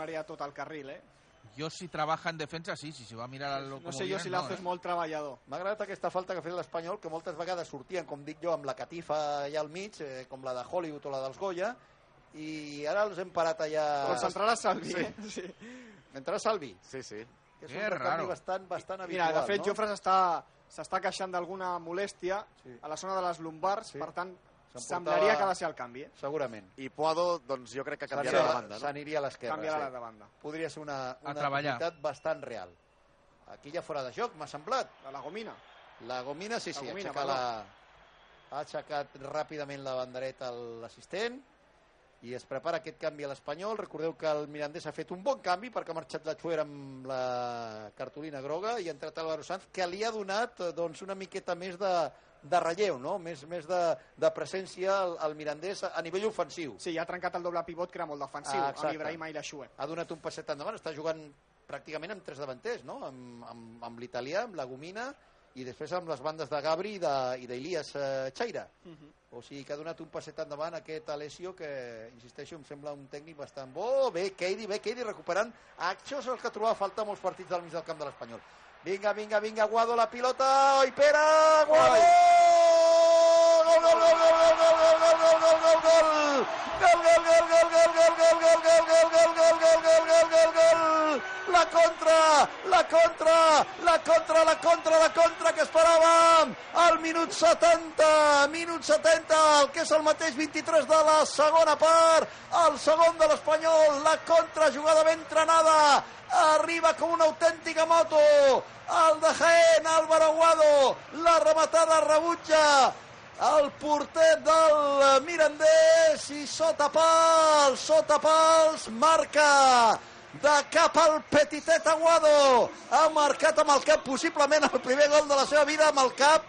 haría tot el carril, eh? Yo si trabaja en defensa, sí, si se va a mirar al No sé jo si l'Azo és eh? molt treballador. M'ha agradat aquesta falta que ha fet l'Espanyol, que moltes vegades sortien, com dic jo, amb la catifa allà al mig, eh, com la de Hollywood o la dels Goya, i ara els hem parat allà... Doncs entrarà Salvi, Sí. eh? Sí. Entrarà Salvi. Sí, sí. Que és un recanvi bastant, bastant Mira, habitual, de fet, no? Jofre s'està s'està queixant d'alguna molèstia Sí. a la zona de les lumbars, Sí. per tant, semblaria que ha de ser el canvi, eh? Segurament. I Puado, doncs jo crec que canviarà de banda, no? s'aniria a l'esquerra. Canviarà sí. la de banda. Podria ser una, una possibilitat bastant real. Aquí ja fora de joc, m'ha semblat. La gomina. La Gomina, sí, sí, La Gomina, aixeca la... ha aixecat ràpidament la bandereta l'assistent i es prepara aquest canvi a l'Espanyol. Recordeu que el Mirandés ha fet un bon canvi perquè ha marxat la Chuera amb la cartolina groga i ha entrat Álvaro Sanz, que li ha donat eh, doncs, una miqueta més de, de relleu, no? més, més de, de presència al, al Mirandés a, a nivell ofensiu. Sí, ha trencat el doble pivot, que era molt defensiu, Ah, amb exacte. Ibrahima i la Xue. ha donat un passet endavant, està jugant pràcticament amb tres davanters, no? amb, amb, amb l'italià, amb la Gomina, i després amb les bandes de Gabri i de- i d'Ilias eh, Chaira. O sigui que ha donat un passet endavant aquest Alessio que, insisteixo, em sembla un tècnic bastant bo. Bé, Keidi, bé, Keidi recuperant. Això és el que trobava a faltar molts partits del mig del camp de l'Espanyol. Vinga, vinga, vinga, Guado, la pilota, oi, Pere, Guado! Gol, gol, gol, gol, gol, gol, gol, gol, gol, gol, gol, gol! Gol, gol, gol, gol, gol, gol, gol, gol, gol, gol, la contra, la contra, la contra, la contra que esperàvem! Al minut 70, minut 70, el que és el mateix 23 de la segona part, el segon de l'Espanyol, la contra, jugada ben entrenada, arriba com una autèntica moto, el de Jaén, Álvaro Aguado, la rematada rebutja, el porter del Mirandés i sota pals, sota pals, marca de cap al Petitet Aguado. Ha marcat amb el cap possiblement el primer gol de la seva vida amb el cap.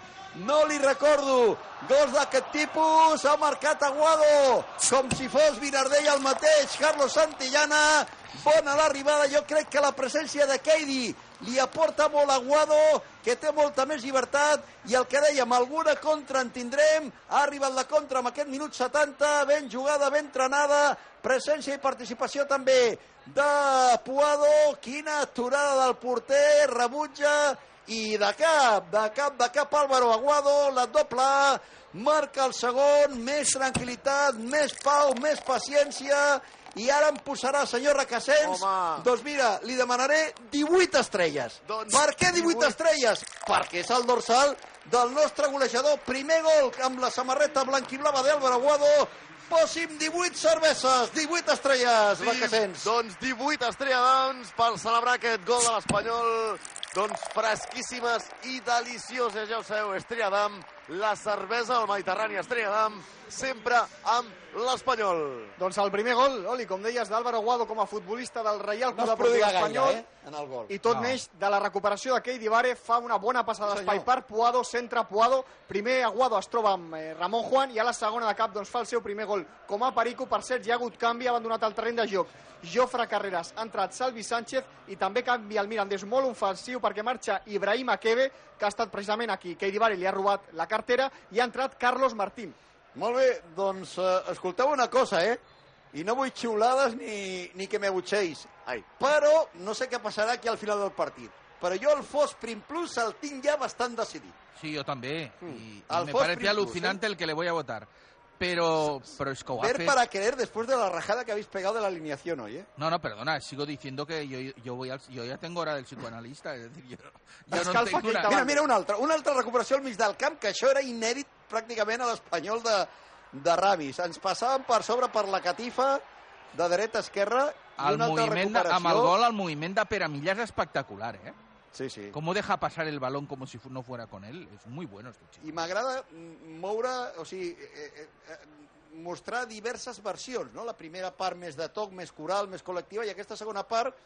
No li recordo gols d'aquest tipus. Ha marcat Aguado com si fos Vinardell el mateix. Carlos Santillana. Bona l'arribada. Jo crec que la presència de Keidi li aporta molt a Guado, que té molta més llibertat, i el que dèiem, alguna contra en tindrem, ha arribat la contra amb aquest minut 70, ben jugada, ben entrenada, presència i participació també de Puado, quina aturada del porter, rebutja, i de cap, de cap, de cap Álvaro Aguado, la doble marca el segon, més tranquil·litat, més pau, més paciència, i ara em posarà, senyor Requesens, Home. doncs mira, li demanaré 18 estrelles. Doncs per què 18, 18? estrelles? Perquè és el dorsal del nostre golejador. Primer gol amb la samarreta blanquiblava d'Álvaro Aguado. Posi'm 18 cerveses, 18 estrelles, sí, Requesens. Doncs 18 estrelladans per celebrar aquest gol de l'Espanyol. Doncs fresquíssimes i delicioses, ja ho sabeu, Estrella d'Am, la cervesa del Mediterrani Estrella d'Am, sempre amb l'Espanyol. Doncs el primer gol, Oli, com deies, d'Álvaro Aguado com a futbolista del Reial No Club es Deportiu prodiga gaire, Espanyol. eh, en el gol. I tot No. neix de la recuperació de Keidi Vare, fa una bona passada d'espai per Puado, centre Puado, primer Aguado es troba amb eh, Ramon Juan i a la segona de cap doncs, fa el seu primer gol com a Perico, per cert, ja ha hagut canvi, ha abandonat el terreny de joc. Jofre Carreras, ha entrat Salvi Sánchez i també canvia el Mirandés molt ofensiu perquè marxa Ibrahim Akebe, que ha estat precisament aquí. Keidi Vare li ha robat la cartera i ha entrat Carlos Martín. Molt bé, doncs eh, escolteu una cosa, eh? I no vull xiulades ni, ni que m'abutxeis. Ai, Però no sé què passarà aquí al final del partit. Però jo el Fos Prim Plus el tinc ja bastant decidit. Sí, yo también. Y, y Al me parece Plus, alucinante el que le voy a votar. Pero, pero es que ho ha Ver para querer después de la rajada que habéis pegado de la alineación hoy, ¿eh? No, no, perdona, sigo diciendo que yo, yo, voy al, yo ya tengo hora del psicoanalista, es decir, yo, yo no tengo una... Mira, mira una altra, una altra recuperació al mig del camp, que això era inèdit pràcticament a l'espanyol de, de Ramis. Ens passaven per sobre per la catifa de dreta a esquerra i El una altra moviment, recuperació. amb el gol, el moviment de Pere Millas es espectacular, ¿eh? Sí, sí. Cómo deja pasar el balón como si no fuera con él. Es muy bueno este chico. I m'agrada mm, moure, o sigui, eh, eh, eh, mostrar diverses versions, no? La primera part més de toc, més coral, més col·lectiva, i aquesta segona part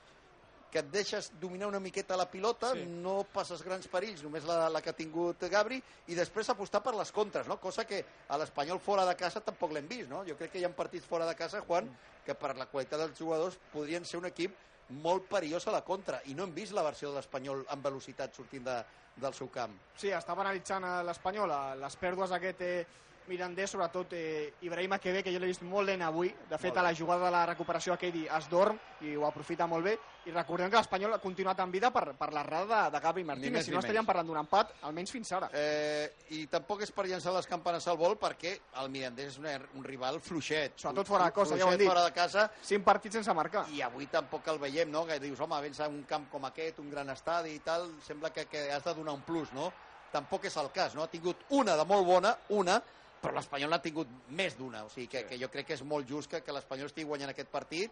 que et deixes dominar una miqueta la pilota, Sí. sí. no passes grans perills, només la, la que ha tingut Gabri, i després apostar per les contres, no? cosa que a l'Espanyol fora de casa tampoc l'hem vist. No? Jo crec que hi ha partits fora de casa, Juan, que per la qualitat dels jugadors podrien ser un equip molt perillós a la contra, i no hem vist la versió de l'Espanyol amb velocitat sortint de, del seu camp. Sí, estava analitzant a l'Espanyol eh, les pèrdues d'aquest eh, Mirandés, sobretot eh, Ibrahima Quebe, que jo l'he vist molt lent avui. De fet, a la jugada de la recuperació aquell es dorm i ho aprofita molt bé. I recordem que l'Espanyol ha continuat en vida per, per l'errada de, de Gavi Martínez. Si no, estaríem parlant d'un empat, almenys fins ara. Eh, I tampoc és per llançar les campanes al vol perquè el Mirandés és una, un rival fluixet. Sobretot fora de casa, ja ho hem dit. fora de casa Cinc partits sense marcar. i avui tampoc el veiem, no? Que dius, home, vens a un camp com aquest, un gran estadi i tal, sembla que, que has de donar un plus, no? Tampoc és el cas, no? Ha tingut una de molt bona, una, però l'Espanyol n'ha tingut més d'una, o sigui que, que jo crec que és molt just que, que l'Espanyol estigui guanyant aquest partit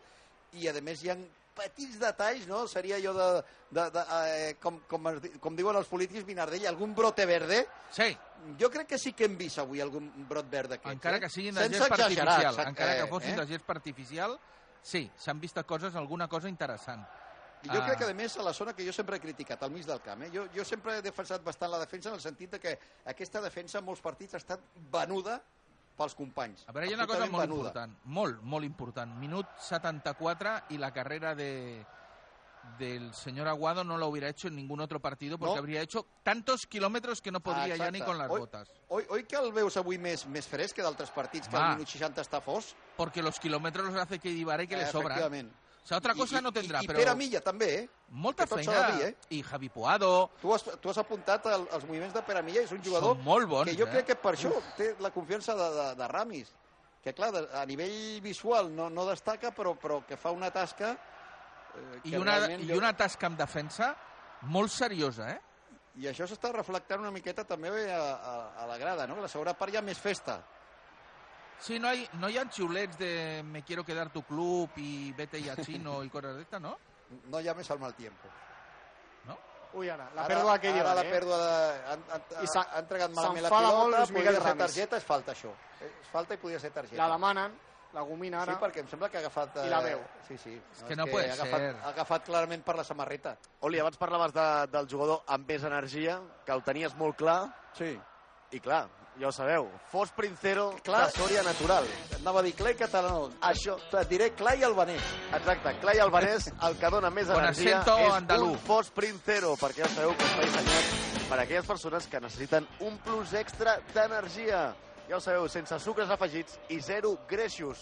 i a més hi ha petits detalls, no? Seria allò de, de, de eh, com, com, es, com diuen els polítics, Vinardell, algun brote verde, Sí, jo crec que sí que hem vist avui algun brot verd d'aquests. encara eh? que siguin de gest artificial, encara que fossin eh? de gest artificial, sí, s'han vist coses, alguna cosa interessant. I jo Ah. crec que, a més, a la zona que jo sempre he criticat, al mig del camp, eh? jo, jo sempre he defensat bastant la defensa en el sentit de que aquesta defensa en molts partits ha estat venuda pels companys. A veure, hi ha una cosa molt venuda. important, molt, molt important. Minut 74 y la carrera de del señor Aguado no lo hubiera hecho en ningún otro partido porque No. habría hecho tantos kilómetros que no podría Ah, ya ni con las Oi- botas. Oi, oi que el veus avui més, més fresc que d'altres partits, que Va. al minut 60 està fos? Porque los kilómetros los hace que Ibarra y que Eh, le sobran. Efectivament. O sea, otra I- cosa i, no tendrá, i, pero I Pere Milla també, eh? molta que feina. dir, eh? I Javi Puado, Tu has, tu has apuntat el, els moviments de Pere Milla és un jugador són molt bons, que jo eh? crec que per això té la confiança de, de, de Ramis que clar, de, a nivell visual no, no destaca però, però que fa una tasca eh, I una, i jo- una tasca en defensa molt seriosa, eh? I això s'està reflectant una miqueta també a, a, a la grada, no? La segona part hi ha més festa. Sí, no hay, no hi ha xiulets de me quiero quedar tu club y vete ya chino y cosas de estas, ¿no? No més al mal tiempo. Ui, ara, la Ara- pèrdua d'aquell Ara la eh? pèrdua de... Han, han, I s'ha- ha entregat malament la pilota, podria ser Ramis. targeta, és falta això. És falta i podria ser targeta. La demanen, la gomina ara. Sí, perquè em sembla que ha agafat... I la eh, veu. Sí, sí. que no pot ha agafat, ser. Ha agafat clarament per la samarreta. Oli, abans parlaves de, del jugador amb més energia, que el tenies molt clar, Sí. i clar, ja ho sabeu, Fos Princero Clar. de Sòria Natural. Anava a dir clar i català. no. Això, Et diré clar i albanès. exacte, Clay Albanès, el que dona més energia és andalú. un Fos Princero, perquè ja sabeu que està dissenyat per a aquelles persones que necessiten un plus extra d'energia. Ja ho sabeu, sense sucres afegits i zero greixos.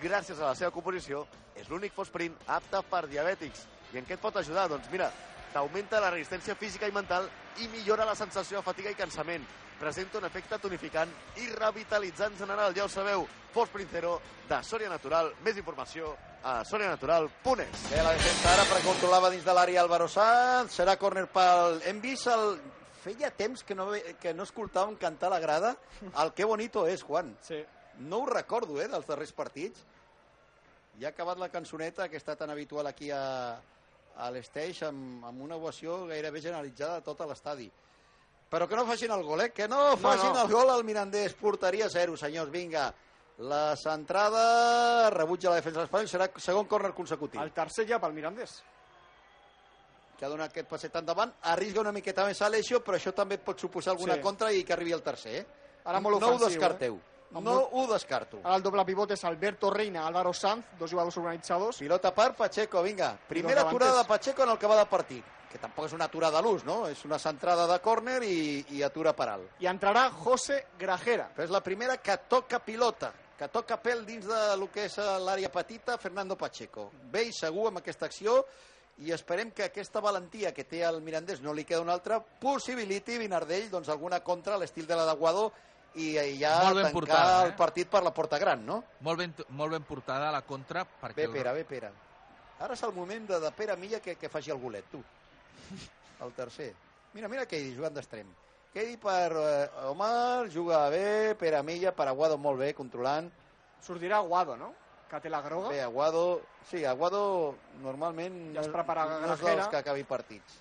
Gràcies a la seva composició, és l'únic Fosprint apte per diabètics. I en què et pot ajudar? Doncs mira, t'augmenta la resistència física i mental i millora la sensació de fatiga i cansament. Presenta un efecte tonificant i revitalitzant general, ja ho sabeu. Fos Princero, de Sòria Natural. Més informació a sorianatural.es. Bé, la defensa ara per controlava dins de l'àrea Álvaro Sanz. Serà córner pel... Hem vist el... Feia temps que no, que no escoltàvem cantar a la grada el que bonito és, Juan. Sí. No ho recordo, eh, dels darrers partits. Ja ha acabat la cançoneta que està tan habitual aquí a, a l'Esteix amb, amb una ovació gairebé generalitzada a tot l'estadi. Però que no facin el gol, eh? Que no facin no. el gol al Mirandés. Porteria zero, senyors, vinga. La centrada rebutja la defensa de l'Espanyol, serà segon córner consecutiu. El tercer ja pel Mirandés. que ha donat aquest passet endavant, arrisca una miqueta més a Alessio, però això també pot suposar alguna Sí. contra i que arribi el tercer. Eh? Ara molt no ho ofensiu, descarteu. eh? No molt- ho descarto. Ara el doble pivot és Alberto Reina, Álvaro Sanz, dos jugadors organitzadors. Pilota per Pacheco, vinga. Primera aturada de Pacheco en el que va de partit. Que tampoc és una aturada a l'ús, no? És una centrada de córner i, i atura per alt. I entrarà José Grajera. Però és la primera que toca pilota, que toca pèl dins de lo que és l'àrea petita, Fernando Pacheco. Bé i segur amb aquesta acció i esperem que aquesta valentia que té el Mirandés no li queda una altra, possibiliti Vinardell doncs, alguna contra a l'estil de la i, ja Molt ben tancar portada, el eh? partit per la porta gran, no? Molt ben, molt ben portada a la contra perquè Bé, el- Pere, bé, Pere. Ara és el moment de, de Pere Milla que, que faci el golet, tu. El tercer. Mira, mira Keidi jugant d'extrem. Keidi per eh, Omar, juga bé, Pere Milla, per Aguado molt bé, controlant. Sortirà Aguado, no? Que té la groga. Bé, Aguado... Sí, Aguado normalment Ja es no- prepara no és Grajera. dels que acabi partits.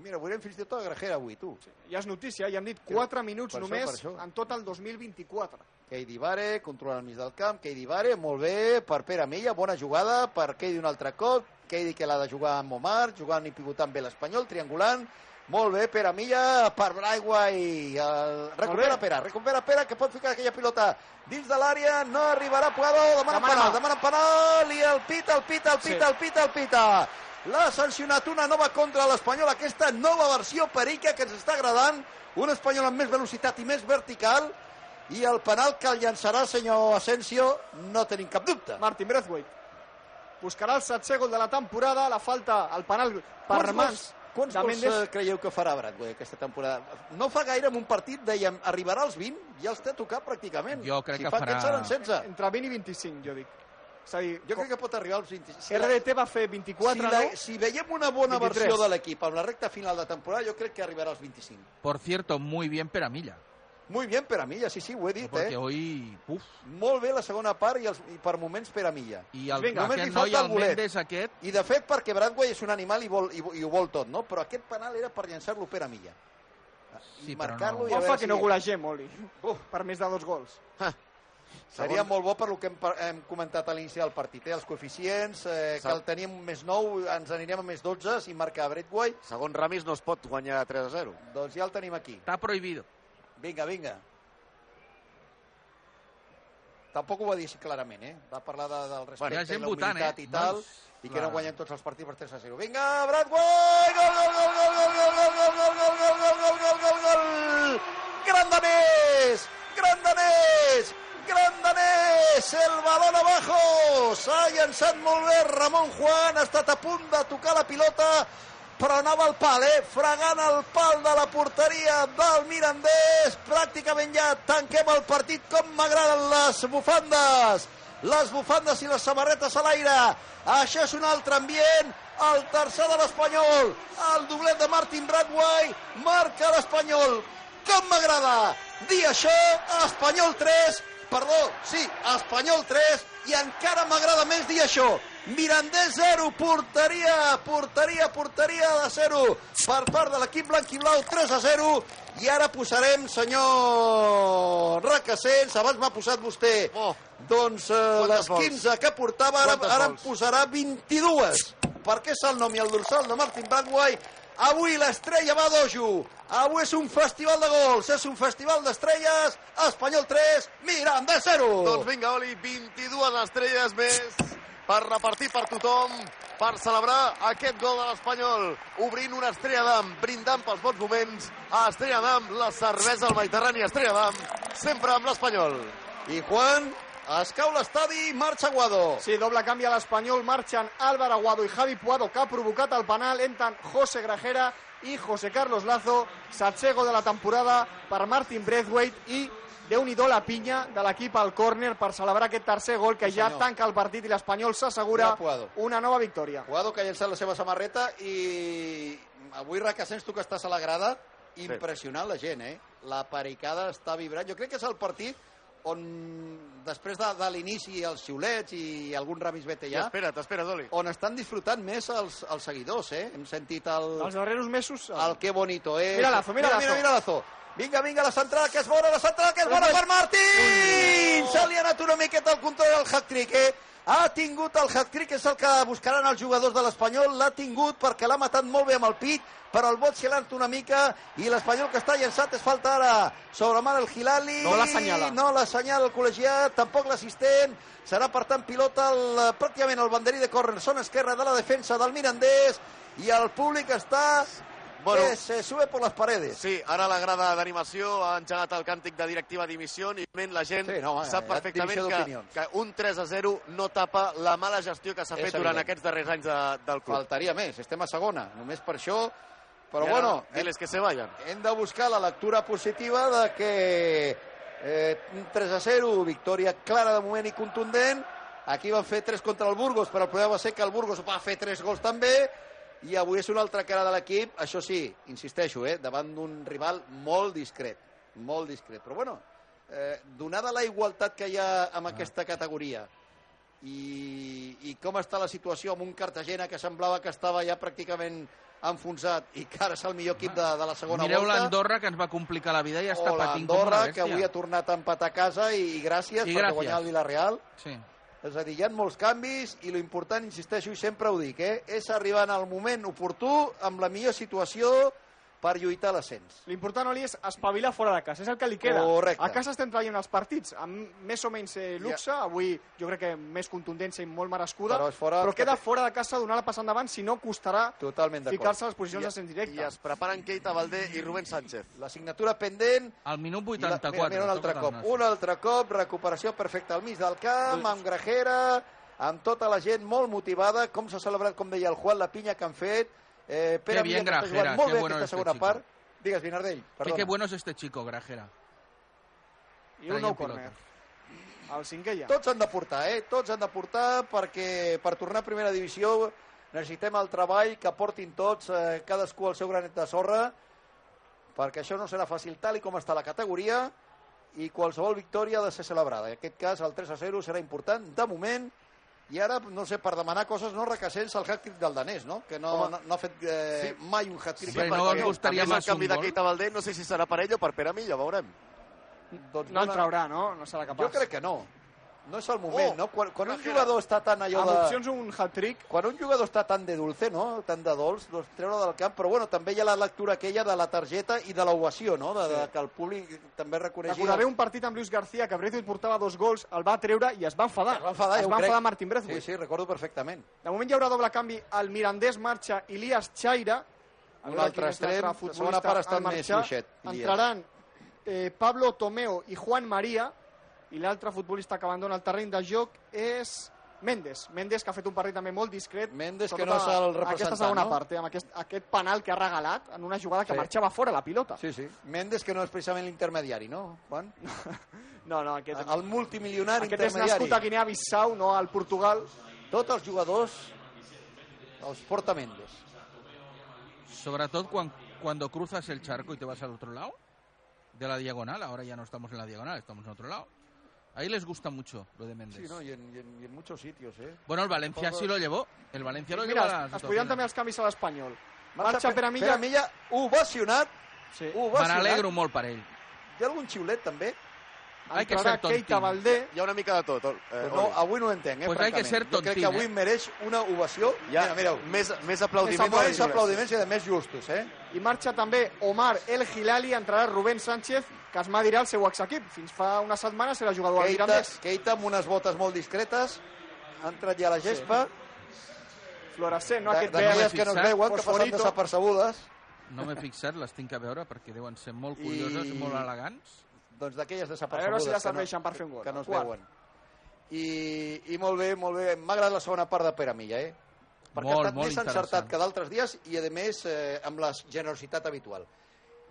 Mira, veurem fins i tot a Grajera avui, tu. Ja és notícia, ja hem dit 4 minuts Per això, només per això. en tot el 2024. Keidi Vare, controla al mig del camp, Keidi Vare, molt bé, per Pere Milla, bona jugada, per Keidi un altre cop, Keidi que l'ha de jugar amb Omar, jugant i pivotant bé l'Espanyol, triangulant, molt bé, Pere Milla, per Braigua i el... recupera bé. Pere, recupera Pere, que pot ficar aquella pilota dins de l'àrea, no arribarà Puado, demana Demana penal, demana penal, i el pita, el pita, el Sí. pita, el pita, el pita. L'ha sancionat una nova contra l'Espanyol, aquesta nova versió perica que ens està agradant, un Espanyol amb més velocitat i més vertical, i el penal que el llançarà el senyor Asensio no tenim cap dubte. Martin Braithwaite buscarà el setzer gol de la temporada, la falta, el penal per Quants mans gols, quants gols Mendes. eh, creieu que farà Bradway aquesta temporada? No fa gaire en un partit, dèiem, arribarà als 20, ja els té tocat pràcticament. Jo crec si que fa farà- aquests seran 16. Entre 20 i 25, jo dic. És a dir, Jo crec que pot arribar als 20. Si, RDT va fer 24, si, la, no? si veiem una bona 23. versió de l'equip amb la recta final de temporada, jo crec que arribarà als 25. Por cierto, muy bien Peramilla. Muy bien per a Milla, sí, sí, ho he dit, Porque eh? hoy... Uf, Molt bé la segona part i, els, i per moments per a Milla. I el, Vinga, només aquest noi, el el bolet. Mendes aquest, I de fet perquè Bradway és un animal i, vol, i, i ho vol tot, no? Però aquest penal era per llançar-lo per a Milla. Sí, marcar-lo no. i a Ofa veure que si... no golagem, Oli. Uf. Per més de dos gols. Seria molt bo per lo que hem, hem comentat a l'inici del partit, eh? els coeficients, eh, que Sap- el teníem més 9, ens anirem a més 12 si marca Bradway, Segons Ramis no es pot guanyar 3 a 0. doncs ja el tenim aquí. està prohibido. Vinga, vinga. Tampoc ho va dir així clarament, eh? Va parlar de, del respecte ha i la votant, humilitat eh? i tal, Doncs, i que no guanyen tots els partits per 3 a 0. Vinga, Bradway! Gol, gol, gol, gol, gol, gol, gol, gol, gol, gol, gol, gol, gol, gol, gol! Gran danès! Gran danès! Danès! El balón abajo! S'ha llançat molt bé Ramon Juan, ha estat a punt de tocar la pilota, però anava al pal, eh? Fregant el pal de la porteria del Mirandés. Pràcticament ja tanquem el partit com m'agraden les bufandes. Les bufandes i les samarretes a l'aire. Això és un altre ambient. El tercer de l'Espanyol. El doblet de Martin Bradway. Marca l'Espanyol. Com m'agrada dir això. Espanyol 3. Perdó, sí, Espanyol 3. I encara m'agrada més dir això. Mirandés 0, porteria, porteria, porteria de 0 per part de l'equip blanc i blau, 3 a 0. I ara posarem, senyor Requesens, abans m'ha posat vostè, Oh. doncs eh, Quantes les vols? 15 que portava, ara, Quantes ara em vols? posarà 22. Perquè és el nom i el dorsal de Martin Bradway. Avui l'estrella va a dojo. Avui és un festival de gols, és un festival d'estrelles. Espanyol 3, Miranda 0. Doncs vinga, Oli, 22 estrelles més per repartir per tothom, per celebrar aquest gol de l'Espanyol, obrint una estrella d'am, brindant pels bons moments a Estrella d'am, la cervesa al Mediterrani Estrella d'am, sempre amb l'Espanyol. I Juan, es cau l'estadi, marxa Guado. Sí, doble canvi a l'Espanyol, marxen Álvaro Aguado i Javi Puado, que ha provocat el penal, entren José Grajera i José Carlos Lazo, setzer gol de la temporada per Martin Braithwaite i déu nhi la pinya de l'equip al córner per celebrar aquest tercer gol que Sí, ja tanca el partit i l'Espanyol s'assegura una nova victòria. Guado que ha llançat la seva samarreta i avui Requesens, tu que estàs a la grada, impressionant la gent, eh? La pericada està vibrant. Jo crec que és el partit on, després de, de l'inici, els xiulets i algun remis vete Ja. Espera't, espera't, Oli. on estan disfrutant més els, els seguidors, eh? Hem sentit el, Els darrers mesos... el que bonito és. Mira Lazo, mira mira, Lazo. mira, mira Lazo. Vinga, vinga, la central, que és bona, la central, que és bona per Martín! Se li ha anat una miqueta el control al hat-trick, eh? Ha tingut el hat-trick, és el que buscaran els jugadors de l'Espanyol, l'ha tingut perquè l'ha matat molt bé amb el pit, però el bot se l'ha anat una mica i l'Espanyol que està llançat és falta ara sobre Mar el Hilali. No l'assenyala. No l'assenyala el col·legiat, tampoc l'assistent. Serà, per tant, pilota el, pràcticament el banderí de córner, zona esquerra de la defensa del Mirandés i el públic està Bueno. que se sube por las paredes. Sí, ara la grada d'animació ha engegat el càntic de directiva dimissió i la gent Sí, no, sap perfectament que, que un 3 a 0 no tapa la mala gestió que s'ha fet durant evident. aquests darrers anys de, del club. Faltaria més, estem a segona, només per això. Però ara, bueno, hem, Diles que se vayan. hem de buscar la lectura positiva de que Eh, un 3 a 0, victòria clara de moment i contundent. Aquí van fer 3 contra el Burgos, però el problema va ser que el Burgos va fer 3 gols també, i avui és una altra cara de l'equip, això sí, insisteixo, eh, davant d'un rival molt discret, molt discret. Però bueno, eh, donada la igualtat que hi ha en aquesta categoria i, i com està la situació amb un Cartagena que semblava que estava ja pràcticament enfonsat i que ara és el millor equip de, de la segona Mireu volta. l'Andorra, que ens va complicar la vida i està o patint com una bèstia. que avui ha tornat a empatar a casa i, i gràcies I per guanyar el Villarreal. Sí. És a dir, hi ha molts canvis i lo important, insisteixo i sempre ho dic, eh, és arribar en el moment oportú, amb la millor situació per lluitar a l'ascens. L'important, Oli, és espavilar fora de casa. És el que li queda. Correcte. A casa estem traient els partits amb més o menys eh, luxe. Avui jo crec que més contundència i molt merescuda. Però fora- però queda fora de casa donar la passar endavant, si no costarà ficar-se a les posicions d'ascens directe. I es preparen Keita Valdé i Rubén Sánchez. La signatura pendent, Al minut I la, 84. mira, mira un altre cop, un altre cop, recuperació perfecta al mig del camp, amb Grajera, amb tota la gent molt motivada, com s'ha celebrat, com deia el Juan, la pinya que han fet, eh, Pere Qué bien Grajera, molt qué bé bueno aquesta este segona chico. part. Digues, Vinardell, perdona. qué bueno es este chico, Grajera. I un nou pilota. córner. El cinquè ja. Tots han de portar, eh? Tots han de portar perquè per tornar a primera divisió necessitem el treball que portin tots, eh, cadascú el seu granet de sorra, perquè això no serà fàcil tal i com està la categoria i qualsevol victòria ha de ser celebrada. En aquest cas, el 3 a 0 serà important de moment i ara, no sé, per demanar coses no recassents el hat-trick del danès, no? Que no, no, no ha fet eh, Sí. mai un hat-trick. Per no a més, el canvi un de gol? Keita Valdé no sé si serà per ell o per Pere Milla, veurem. Doncs No el dona- traurà, no? No serà capaç. Jo crec que no. No és el moment, Oh, no? Quan, quan un jugador està tan allò Amb de... opcions un hat-trick, quan un jugador està tan de dulce, no? tan de dolç, doncs treure del camp, però bueno, també hi ha la lectura aquella de la targeta i de l'ovació, no? de, de, que el públic també reconeixi... recordaré un partit amb Luis García que Braithwaite portava dos gols, el va treure i es va enfadar. Es va enfadar, es va crec. enfadar Martin Sí, Braithwaite. sí, recordo perfectament. De moment hi haurà doble canvi. El Mirandés marxa Ilias Chaira. Un altre extrem, la segona part ha estat més fluixet. Entraran eh, Pablo Tomeo i Juan María i l'altre futbolista que abandona el terreny de joc és Mendes. Mendes, que ha fet un partit també molt discret. Mendes, que sobretot no és el a- Aquesta representant, segona no? part, eh, amb aquest, aquest penal que ha regalat en una jugada que Sí. marxava fora la pilota. Sí, sí. Mendes, que no és precisament l'intermediari, no, Juan? No, no, aquest, El multimilionari aquest és intermediari. nascut a Guinea-Bissau, no al Portugal. Tots els jugadors els porta Mendes. Sobre todo cuan- cuando cruzas el charco y te vas al otro lado de la diagonal. Ahora ya no estamos en la diagonal, estamos en otro lado. Ahí les gusta mucho lo de Méndez. Sí, no? I en, i en, i en muchos sitios, eh? Bueno, el Valencia sí lo llevó. El Valencia lo llevó Mira, a la es, es podrien situación. també els canvis a l'Espanyol. Marxa Milla. Pere Milla, ovacionat, Sí. Me ovacionat. n'alegro molt per ell. Hi ha algun xiulet, també? Hay que ser tontín. Keita Valdé. Hi ha una mica de tot. Eh, Pues no, avui no ho entenc, eh, Pues hay que ser Jo crec tontín, que avui eh? mereix una ovació. Ha Mira, mireu, més, més més aplaudiments. que aplaudiments i de més justos, eh? I marxa també Omar El Hilali, entrarà Rubén Sánchez, que es medirà el seu exequip. Fins fa una setmana era jugador Keita, Mirandés. Keita amb unes botes molt discretes, ha entrat ja a la gespa, Fluorescent, no? de- Aquest d'aquelles verd. que no es veuen, que passen desapercebudes, No m'he fixat, les tinc a veure perquè deuen ser molt curioses i molt elegants. doncs d'aquelles A veure desapercebudes si ja que, no, per fer un gol. que no es Quart. veuen. I, I molt bé, molt bé. M'ha agradat la segona part de Pere Milla, eh? Perquè Molt, ha estat molt més encertat que d'altres dies i, a més, eh, amb la generositat habitual.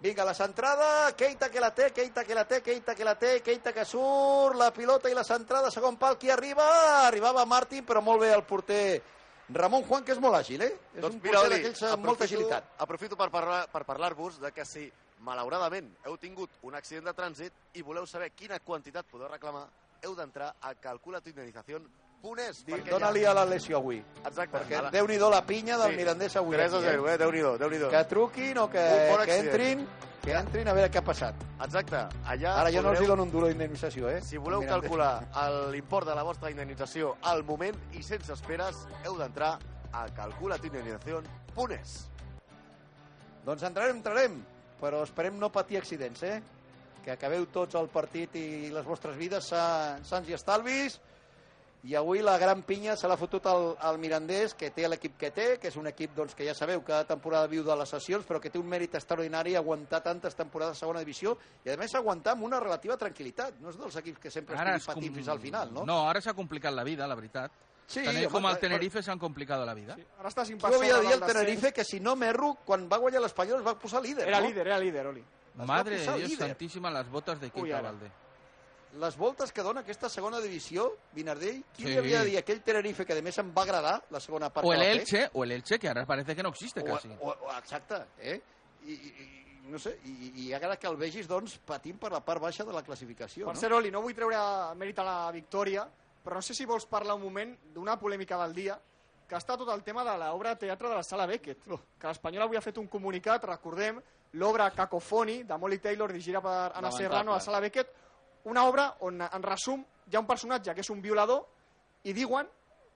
Vinga, la centrada, Keita que la té, Keita que la té, Keita que la té, Keita que surt, la pilota i la centrada, segon pal, qui arriba? Arribava Martín, però molt bé el porter Ramon Juan, que és molt àgil, eh? És Doncs un porter d'aquells amb molta agilitat. aprofito per parlar- per parlar-vos de que si malauradament heu tingut un accident de trànsit i voleu saber quina quantitat podeu reclamar, heu d'entrar a calculatindemnización.es. Di- Dóna-li a la lesió avui. Exacte. Perquè la- Déu-n'hi-do la pinya del Sí, Mirandés avui. 3 a aquí, eh? 0, eh? Déu-n'hi-do, Déu-n'hi-do. Que truquin o que, que entrin, que entrin a veure què ha passat. Exacte. Allà Ara jo no els podreu- hi dono un duro d'indemnització, eh? Si voleu calcular l'import de la vostra indemnització al moment i sense esperes, heu d'entrar a calculatindemnización.es. Doncs entrarem, entrarem, però esperem no patir accidents, eh? Que acabeu tots el partit i les vostres vides sa- sants i estalvis. I avui la gran pinya se l'ha fotut al, al Mirandés, que té l'equip que té, que és un equip doncs, que ja sabeu, cada temporada viu de les sessions, però que té un mèrit extraordinari aguantar tantes temporades a segona divisió i, a més, aguantar amb una relativa tranquil·litat. No és dels equips que sempre Ara estigui és patint com- fins al final, no? No, ara s'ha complicat la vida, la veritat. Sí, home, com el però- Tenerife s'han complicat la vida. Sí. Ara està cinc Qui per ho havia de dir el descens. Tenerife que, si no m'erro, quan va guanyar l'Espanyol es va posar líder, Era no? líder, era líder, Oli. va Madre de Dios líder. santísima, las botas de ara. Valde. Les voltes que dona aquesta segona divisió, Vinardell, qui Sí. li havia de dir aquell Tenerife que a més em va agradar, la segona part O que el? Elche, o el Elche, que ahora parece que no existe O, casi. o, o, exacte, eh? I, i, no sé, i, i ara que el vegis, doncs, patint per la part baixa de la classificació, Per no? cert, Oli, no vull treure mèrit a la victòria, però no sé si vols parlar un moment d'una polèmica del dia, que està tot el tema de l'obra de teatre de la Sala Beckett, que l'Espanyol avui ha fet un comunicat, recordem, l'obra Cacofoni, de Molly Taylor, dirigida per Anna Lamentable. Serrano a la Sala Beckett, una obra on, en resum, hi ha un personatge que és un violador i diuen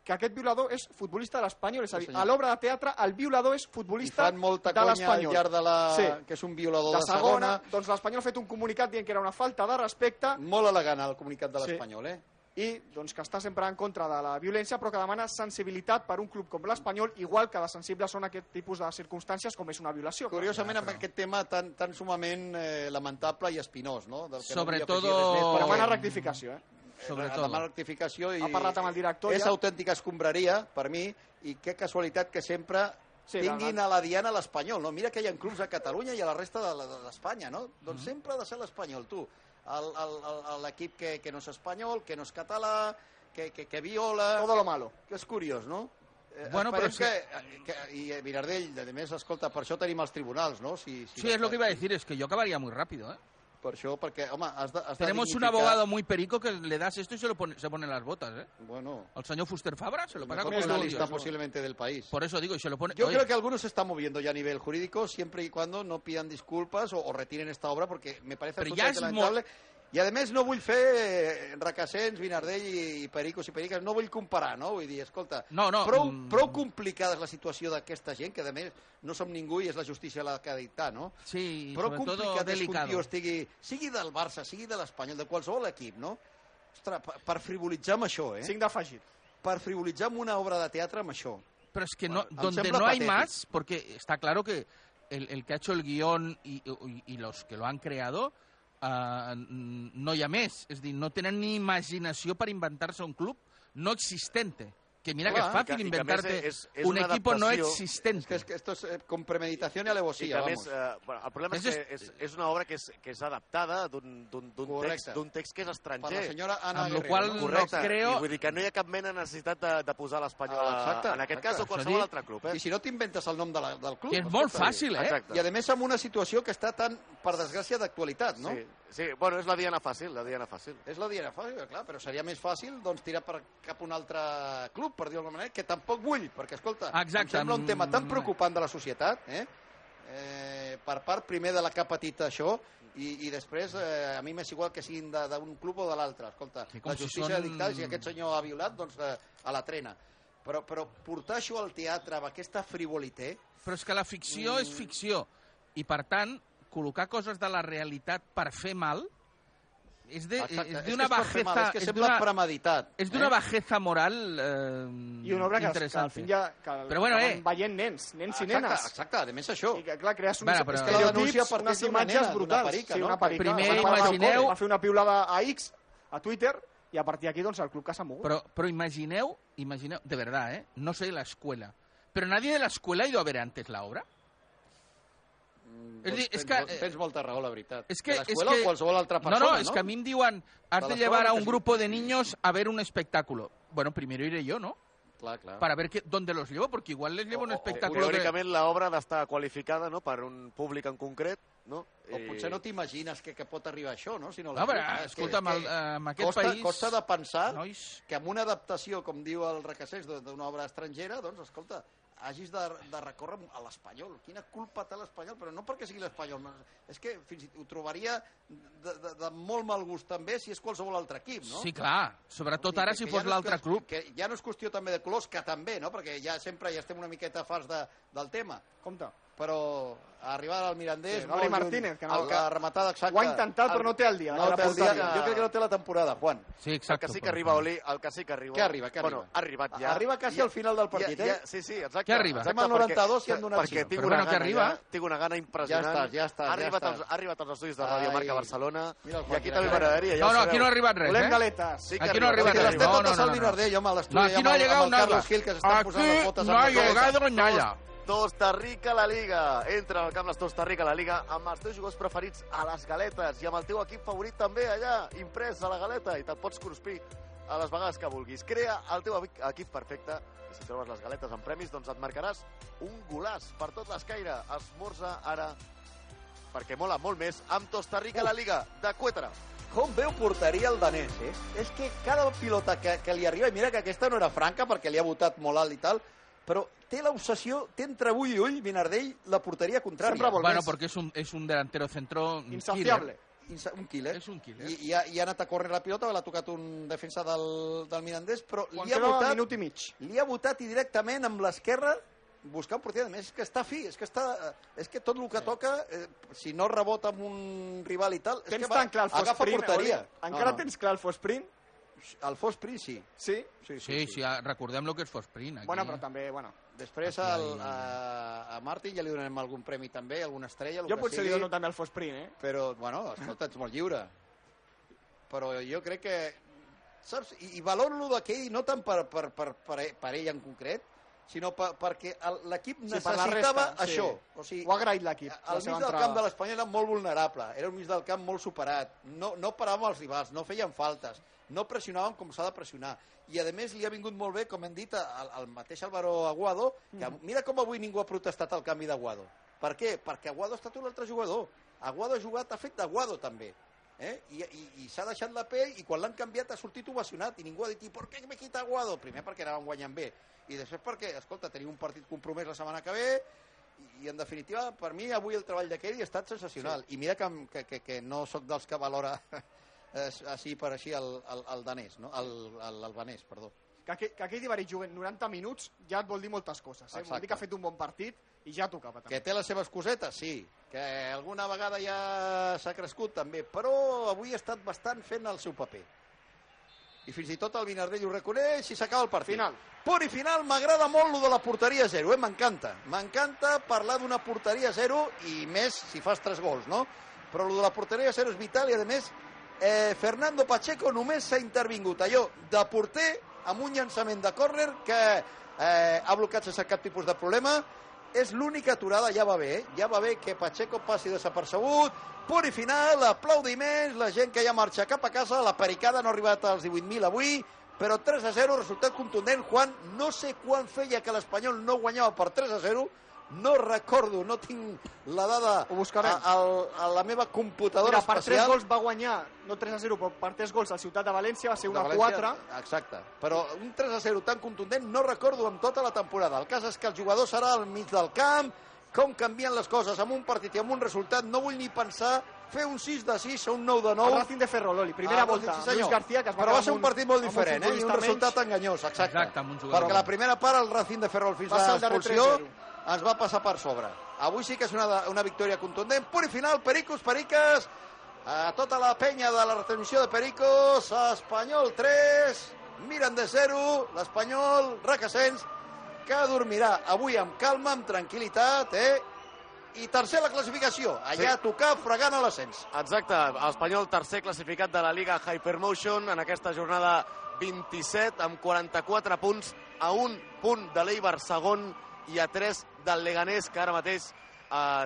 que aquest violador és futbolista de l'Espanyol, és a Sí, dir, a l'obra de teatre el violador és I futbolista fan molta de conya al l'Espanyol. llarg de la... Sí. que és un violador de de, segona, segona. doncs l'Espanyol ha fet un comunicat dient que era una falta de respecte Molt elegant el comunicat de Sí. l'Espanyol, eh? I doncs, que està sempre en contra de la violència però que demana sensibilitat per un club com l'Espanyol igual que de sensibles són aquest tipus de circumstàncies com és una violació. Curiosament, amb aquest tema tan, tan sumament eh, lamentable i espinós, no? Del que Sobre no perquè- demana rectificació, eh? Sobre demana todo. rectificació i... Ha parlat amb el director És ja. autèntica escombraria, per mi, i que casualitat que sempre Sí, tinguin la- a la diana l'Espanyol, no? Mira que hi ha clubs a Catalunya i a la resta de l'Espanya, no? Doncs Mhm. sempre ha de ser l'Espanyol, tu. El- el- el- L'equip que, que no és espanyol, que no és català, que, que, que viola... Todo lo malo. Que és curiós, no? Eh, Bueno, però esperem és que, que, I eh, Mirardell, a més, escolta, per això tenim els tribunals, no? Si, si Sí, es lo que iba a decir, es que yo acabaría muy rápido, ¿eh? Per això, perquè, home, has de, has de Tenemos un abogado muy perico que le das esto y se, lo pone, se pone las botas, ¿eh? Bueno, Al señor Fuster Fabra se lo pasa como los analista dios. posiblemente del país. Por eso digo, y se lo pone... Yo Oye, creo que algunos se están moviendo ya a nivel jurídico siempre y cuando no pidan disculpas o, o retiren esta obra porque me parece absolutamente mo- lamentable. I a més no vull fer eh, Recassens, Vinardell i, i Pericos i Periques, no vull comparar, no? Vull dir, escolta, No, no, prou, mm. prou complicada és la situació d'aquesta gent, que a més no som ningú i és la justícia la que ha dictat, no? Sí, Prou complicat és que un delicado. tio estigui, sigui del Barça, sigui de l'Espanyol, de qualsevol equip, no? Ostres, per, per frivolitzar amb això, eh? Cinc d'afegit. Per frivolitzar amb una obra de teatre amb això. Pero es que no, Bueno, em donde no hay patético. más, porque está claro que el, el que ha hecho el guión y, y- y los que lo han creado mm, no hi ha més. És dir, no tenen ni imaginació per inventar-se un club no existente. Que mira Clar, que que a inventarte és- és un una equipo no adaptació- És existente. que, és que esto es eh, con premeditación y I alevosía, vamos. més, eh, bueno, el problema és És que és, és una obra que és, que és adaptada d'un d'un- d'un Correcte. text, d'un text que és per estranger. la senyora Amb Guerrero. qual no? Correcte, no creo- i vull dir que no hi ha cap mena de necessitat de, de posar l'Espanyol Ah, exacte, en aquest exacte. cas o qualsevol altre club. Eh? I si no t'inventes el nom de la, del club. Que és molt escolta, fàcil, eh? Exacte. I a més amb una situació que està tan, per desgràcia, d'actualitat, no? Sí, sí, bueno, és la diana fàcil, la diana fàcil. És la diana fàcil, clar, però seria més fàcil doncs, tirar per cap un altre club, per dir-ho d'alguna manera, que tampoc vull, perquè, escolta, Exacte, em sembla un tema tan mm, preocupant de la societat, eh? Eh, per part primer de la que ha patit això, i, i després eh, a mi m'és igual que siguin d'un club o de l'altre. Escolta, Sí, la si justícia són- ha dictat, si aquest senyor ha violat, doncs eh, a la trena. Però, però portar això al teatre amb aquesta frivolité, Però és que la ficció Mm. és ficció. I, per tant, col·locar coses de la realitat per fer mal és de- exacte, és és que d'una per bajeza... és que sembla premeditat. és d'una eh? bajeza moral eh, I una obra que, que al interessante. fin ja... Que Però bueno, eh. veient nens, nens i Exacte, nenes. exacte, a més això. I que, clar, crees uns Bueno, però- És que la denúncia parteix unes imatges nena, brutals. perica, sí, no? una perica. Primer una- imagineu- Va fer una piulada a X, a Twitter, i a partir d'aquí, doncs, el club que s'ha mogut. Pero, pero imagineu, imagineu, de verdad, ¿eh? No sé la escuela. Pero nadie de la escuela ha ido a ver antes la obra. És doncs dir, és tens, que, eh, tens molta raó, la veritat. Es que, de es l'escola que o qualsevol altra no, persona, no, es que a mí me diuen, has De de llevar a que un sí. grupo de niños a ver un espectáculo. Bueno, primero iré yo, ¿no? Clar, clar. Para ver qué, dónde los llevo, porque igual les llevo un O- espectáculo de... Teòricament l'obra ha d'estar qualificada no, per un públic en concret, no? O I- potser no t'imagines que, que pot arribar això, no? Si no, No, però, és que- és que en aquest costa, país- Costa de pensar Nois, que amb una adaptació, com diu el Recassés, d'una obra estrangera, doncs, escolta, hagis de, de recórrer a l'espanyol. Quina culpa té l'espanyol? Però no perquè sigui l'espanyol. no, És que fins i tot ho trobaria de, de, de molt mal gust també si és qualsevol altre equip, no? sí, clar. Sobretot ara que- si que fos ja no l'altre club. Que ja no és qüestió també de colors, que també, no? Perquè ja sempre ja estem una miqueta farts de, del tema. Compte. Però arribar al Mirandés... Sí, Gabri. Martínez, que no- El- la rematada exacta. Ho ha intentat, però no té el dia. No la té el dia. porteria. Jo crec que no té la temporada, Juan. Sí, El exacto. que sí que arriba. Oli, el que sí que arriba... Què arriba, què bueno, arriba? ha arribat ja. Arriba quasi al final del partit, ja, eh? Ja, sí, sí, exacte. Què arriba? Exacte, Estem al 92 i perquè, han donat Perquè tinc una bueno, que gana, arriba. ja, tinc una gana impressionant. Ja estàs, ja estàs, Ha ja arribat, estàs. als, ha arribat als estudis de Ràdio. Marca Barcelona. Mira I aquí també m'agradaria. Ja No, no, aquí no ha arribat res, Volem eh? galetes. Sí que Aquí no ha arriba, arribat res. L'estem No, no, no, al no. Vinardell, home, a l'estudi No, aquí no ha Carlos nada. Aquí no ha llegado nada. Costa Rica la Liga. Entra al camp les Costa Rica la Liga amb els teus jugadors preferits a les galetes i amb el teu equip favorit també allà, imprès a la galeta, i te'n pots cruspir a les vegades que vulguis. Crea el teu equi- equip perfecte i si trobes les galetes amb premis, doncs et marcaràs un golàs per tot l'escaire. Esmorza ara perquè mola molt més amb Costa Rica la Liga de Cuetra. Com veu porteria el danès, eh? És que cada pilota que, que li arriba, i mira que aquesta no era franca perquè li ha votat molt alt i tal, però té l'obsessió, té entre ull i ull, Vinardell, la porteria contrària. Sempre vol Bueno, més. porque es un, es un delantero centro... Insaciable. Insa- Un killer. És un killer. I, i, ha, I ha anat a córrer la pilota, l'ha tocat un defensa del, del Mirandés, però Quan li ha, votat, minut i mig. li ha votat i directament amb l'esquerra buscar un porter. A més, és que està fi, és que, està, és que tot el que toca, eh, si no rebota amb un rival i tal, és Tens que va, tan clar el agafa Fosprint, porteria. Oli? Encara tens clar el Fosprint? El Fosprint, sí. Sí? Sí, Sí, sí, ah, recordem lo que és Fosprint. Aquí. Bueno, però també, bueno... Després al, a, a Martin ja li donarem algun premi també, alguna estrella, el Jo que potser li sigui, dono també el Fosprint, eh? però, bueno, escolta, ets molt lliure. Però jo crec que, saps, i, i valoro-lo d'aquell no tant per, per, per, per, per ell en concret, sinó per, perquè l'equip Sí, necessitava resta, sí. això. O sigui, Ho ha agraït l'equip, la el mig del entrada. camp de l'Espanyol era molt vulnerable, era un mig del camp molt superat, no, no paràvem els rivals, no feien faltes, no pressionàvem com s'ha de pressionar. I a més li ha vingut molt bé, com hem dit, al, al mateix Álvaro Aguado, que Mm. mira com avui ningú ha protestat al canvi d'Aguado. Per què? Perquè Aguado ha estat un altre jugador. Aguado ha jugat, ha fet d'Aguado també. Eh? I, i, i s'ha deixat la pell i quan l'han canviat ha sortit ovacionat i ningú ha dit i per què me quita Aguado? Primer perquè anaven guanyant bé i després perquè, escolta, tenim un partit compromès la setmana que ve i, i en definitiva, per mi avui el treball d'aquell ha estat sensacional sí. i mira que, que, que, que no sóc dels que valora eh, així per així el, el, el danès, no? el, el albanès, perdó. Que, que aquell Ibarri juguen 90 minuts ja et vol dir moltes coses. Eh? Vol dir que ha fet un bon partit i ja tocava també. Que té les seves cosetes, sí. Que alguna vegada ja s'ha crescut, també. Però avui ha estat bastant fent el seu paper. I fins i tot el Vinardell ho reconeix i s'acaba el partit. Final. Punt i final, m'agrada molt lo de la porteria zero, eh? m'encanta. M'encanta parlar d'una porteria zero i més si fas tres gols, no? Però lo de la porteria zero és vital i, a més, eh, Fernando Pacheco només s'ha intervingut allò de porter amb un llançament de córner que eh, ha blocat sense cap tipus de problema. És l'única aturada, ja va bé, eh? ja va bé que Pacheco passi desapercebut. Punt i final, aplaudiments, la gent que ja marxa cap a casa, la pericada no ha arribat als 18.000 avui, però 3 a 0, resultat contundent. Juan, no sé quan feia que l'Espanyol no guanyava per 3 a 0, no recordo, no tinc la dada a, a, a la meva computadora Mira, per 3 especial. gols va guanyar, no 3 a 0, però per 3 gols al Ciutat de València va ser una València, 4. Exacte. Però un 3 a 0 tan contundent no recordo en tota la temporada. El cas és que el jugador serà al mig del camp, com canvien les coses amb un partit i amb un resultat, no vull ni pensar fer un 6 de 6 o un 9 de El 9. Racing de Ferrololi, primera Ah, volta, sí. Luis García, que es va Però va ser un amb partit molt diferent, eh? I un resultat menys. enganyós, exacte. Exacte, un Perquè la primera part, el Racing de Ferrol fins Va a el l'expulsió 3-0. Ens va passar per sobre. Avui sí que és una, una victòria contundent. Punt i final, Pericos, Periques, a tota la penya de la retransmissió de Pericos, Espanyol 3, Miren de 0, l'Espanyol, Requesens, que dormirà avui amb calma, amb tranquil·litat, eh? I tercer la classificació, allà Sí. tocar fregant a l'ascens. Exacte, l'Espanyol tercer classificat de la Liga Hypermotion en aquesta jornada 27 amb 44 punts a un punt de l'Eibar segon i a 3 del Leganés que ara mateix eh,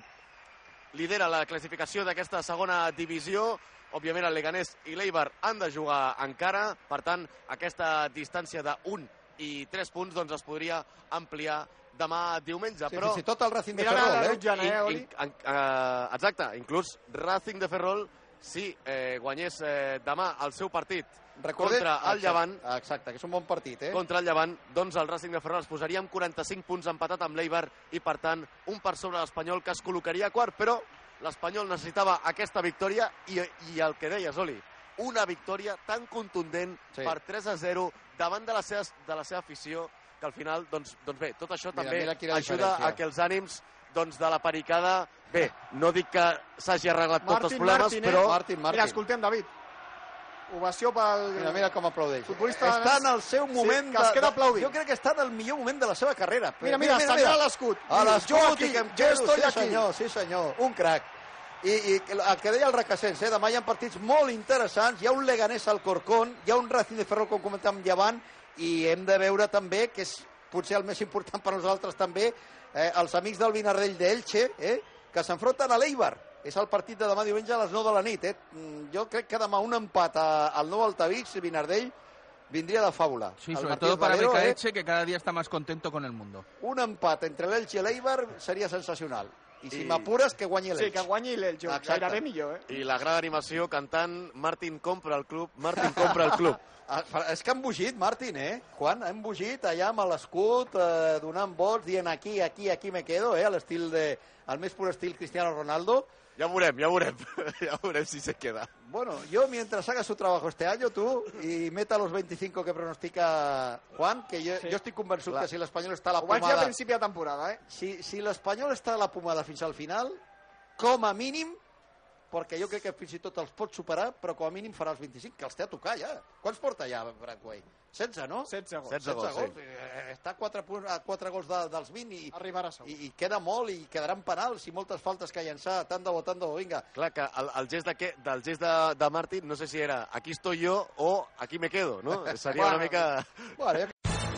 lidera la classificació d'aquesta segona divisió. Òbviament el Leganés i l'Eibar han de jugar encara, per tant aquesta distància de 1 i 3 punts doncs, es podria ampliar demà diumenge. Sí, però... fins i tot el Racing de Ferrol, eh? Rutjana, eh, In- Oli? in- en- eh, exacte, inclús Racing de Ferrol, si eh, guanyés eh, demà el seu partit Recordem- contra el Exacte, Llevant, Exacte, que és un bon partit, eh? contra el Llevant, doncs el Racing de Ferrol es posaria amb 45 punts empatat amb l'Eibar i, per tant, un per sobre l'Espanyol que es col·locaria quart, però l'Espanyol necessitava aquesta victòria i, i el que deies, Oli, una victòria tan contundent Sí. per 3 a 0 davant de la seva, de la seva afició que al final, doncs, doncs bé, tot això Mira, també mira ajuda diferència. a que els ànims doncs, de la pericada... Bé, no dic que s'hagi arreglat tots els Martin problemes, Martin, eh? però... Martin, Martin. Mira, escoltem, David. Ovació pel... Mira, mira com aplaudeix. Futbolista està en el seu Sí, moment... que es queda de, aplaudint. Jo crec que està en el millor moment de la seva carrera. Mira, mira, senyala l'escut. A l'escut, jo aquí, que jo estoy sí aquí. senyor, sí senyor, un crac. I, i el que deia el Requesens, eh? demà hi ha partits molt interessants, hi ha un Leganés al Corcón, hi ha un Racing de Ferrol, com comentàvem llevant, i hem de veure també que és potser el més important per nosaltres també, eh, els amics del Vinardell d'Elche, eh, que s'enfronten a l'Eibar. És el partit de demà diumenge a les 9 de la nit. Eh? Mm, Jo crec que demà un empat a, al nou Altavix, Vinardell, vindria de fàbula. Sí, El sobre Martínez todo para Valero, eh, Eche, que cada día está más contento con el mundo. un empat entre l'Elche i l'Eibar seria sensacional. I si I- m'apures, que guanyi Sí, l'Elche. que guanyi l'Elche, Exacte. gairebé millor, eh? I la gran animació cantant Martin compra el club, Martin compra el club. Ah, És que han embogit, Martín, eh? Juan, ha embogit allà amb l'escut, eh, donant vots, dient aquí, aquí, aquí me quedo, eh? A l'estil de... al més pur estil Cristiano Ronaldo. Ho veurem, ja ho veurem. Ja veurem si se queda. Bueno, yo mientras haga su trabajo este año, tú, y meta los 25 que pronostica Juan, que yo, Sí. yo estic convençut Clar. que si l'Espanyol està a la Ho vaig dir a pomada... principi de temporada, eh? Si, si l'Espanyol està a la pomada fins al final, com a mínim, perquè jo crec que fins i tot els pot superar, però com a mínim farà els 25, que els té a tocar ja. Quants porta ja, Brackway? 16, no? 16 gols. 16 gols, sí. Eh, Està a 4, punts, a 4 gols de, dels 20 i, Arribarà segur. i, i queda molt i quedaran penals i moltes faltes que llançar. Tant de bo, tant de bo, vinga. Clar que el, el gest de que, del gest de, de Martin, no sé si era aquí estoy yo o aquí me quedo, no? Seria una Bueno. mica... Bueno, ja